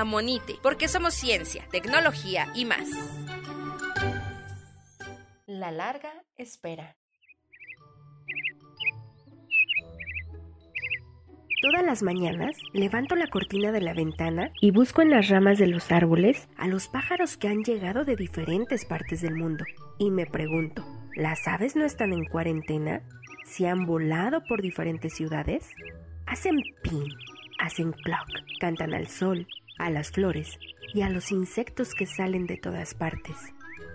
Amonite, porque somos ciencia, tecnología y más. La larga espera. Todas las mañanas levanto la cortina de la ventana y busco en las ramas de los árboles a los pájaros que han llegado de diferentes partes del mundo. Y me pregunto, ¿las aves no están en cuarentena? ¿Se han volado por diferentes ciudades? Hacen pin, hacen clock, cantan al sol, a las flores y a los insectos que salen de todas partes.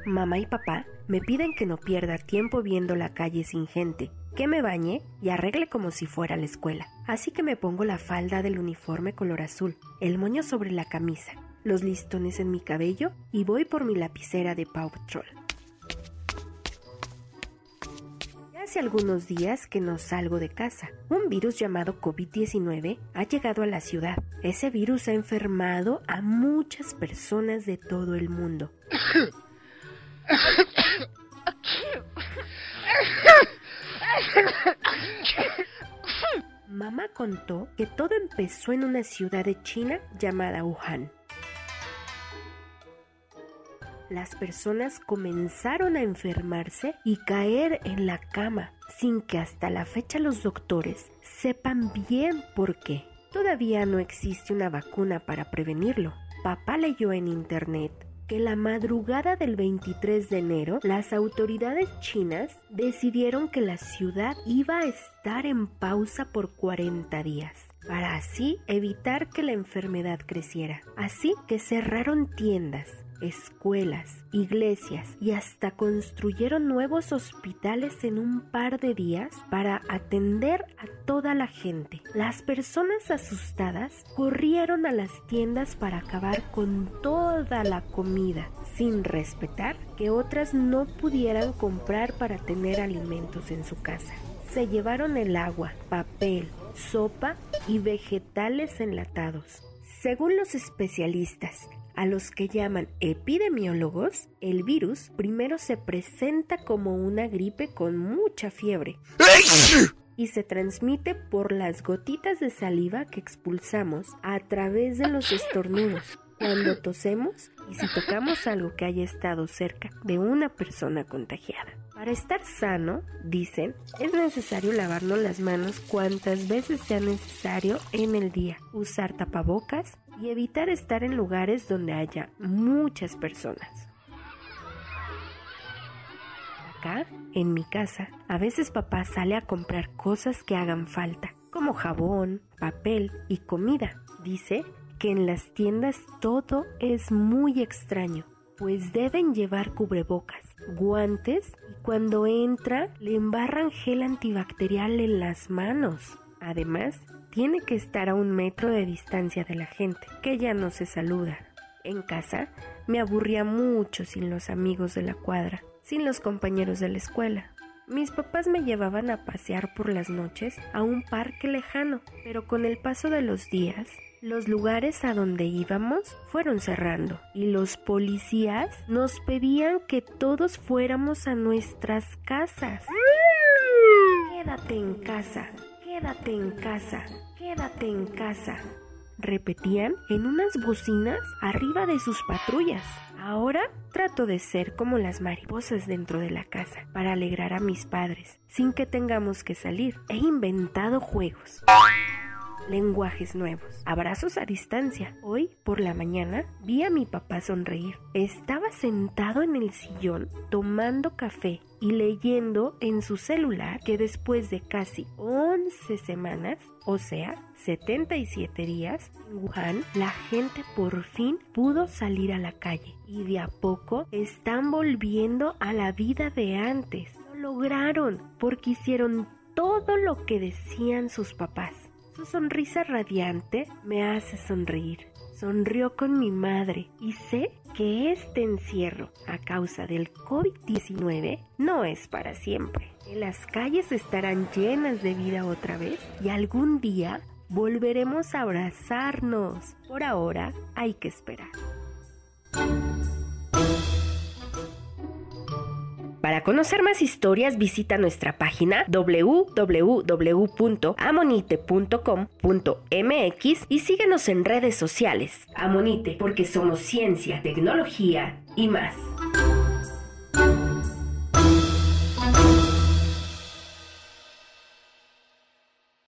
Mamá y papá me piden que no pierda tiempo viendo la calle sin gente, que me bañe y arregle como si fuera la escuela. Así que me pongo la falda del uniforme color azul, el moño sobre la camisa, los listones en mi cabello y voy por mi lapicera de Paw. Hace algunos días que no salgo de casa. Un virus llamado COVID-19 ha llegado a la ciudad. Ese virus ha enfermado a muchas personas de todo el mundo. Mamá contó que todo empezó en una ciudad de China llamada Wuhan. Las personas comenzaron a enfermarse y caer en la cama sin que hasta la fecha los doctores sepan bien por qué. Todavía no existe una vacuna para prevenirlo. Papá leyó en internet que la madrugada del 23 de enero las autoridades chinas decidieron que la ciudad iba a estar en pausa por 40 días para así evitar que la enfermedad creciera. Así que cerraron tiendas, escuelas, iglesias y hasta construyeron nuevos hospitales en un par de días para atender a toda la gente. Las personas asustadas corrieron a las tiendas para acabar con toda la comida, sin respetar que otras no pudieran comprar para tener alimentos en su casa. Se llevaron el agua, papel, sopa y vegetales enlatados. Según los especialistas, a los que llaman epidemiólogos, el virus primero se presenta como una gripe con mucha fiebre. Y se transmite por las gotitas de saliva que expulsamos a través de los estornudos. Cuando tosemos y si tocamos algo que haya estado cerca de una persona contagiada. Para estar sano, dicen, es necesario lavarnos las manos cuantas veces sea necesario en el día, usar tapabocas y evitar estar en lugares donde haya muchas personas. Acá, en mi casa, a veces papá sale a comprar cosas que hagan falta, como jabón, papel y comida. Dice que en las tiendas todo es muy extraño, pues deben llevar cubrebocas, guantes y cuando entra le embarran gel antibacterial en las manos. Además, tiene que estar a un metro de distancia de la gente, que ya no se saluda. En casa me aburría mucho sin los amigos de la cuadra, sin los compañeros de la escuela. Mis papás me llevaban a pasear por las noches a un parque lejano, pero con el paso de los días los lugares a donde íbamos fueron cerrando y los policías nos pedían que todos fuéramos a nuestras casas. Quédate en casa, quédate en casa, quédate en casa. Repetían en unas bocinas arriba de sus patrullas. Ahora trato de ser como las mariposas dentro de la casa para alegrar a mis padres sin que tengamos que salir. He inventado juegos lenguajes nuevos, abrazos a distancia. Hoy, por la mañana, vi a mi papá sonreír. Estaba sentado en el sillón tomando café y leyendo en su celular que después de casi 11 semanas, o sea, 77 días, en Wuhan, la gente por fin pudo salir a la calle y de a poco están volviendo a la vida de antes. Lo lograron porque hicieron todo lo que decían sus papás. Su sonrisa radiante me hace sonreír. Sonrió con mi madre y sé que este encierro a causa del COVID-19 no es para siempre. las calles estarán llenas de vida otra vez y algún día volveremos a abrazarnos. Por ahora hay que esperar. Para conocer más historias visita nuestra página www.amonite.com.mx y síguenos en redes sociales. Amonite, porque somos ciencia, tecnología y más.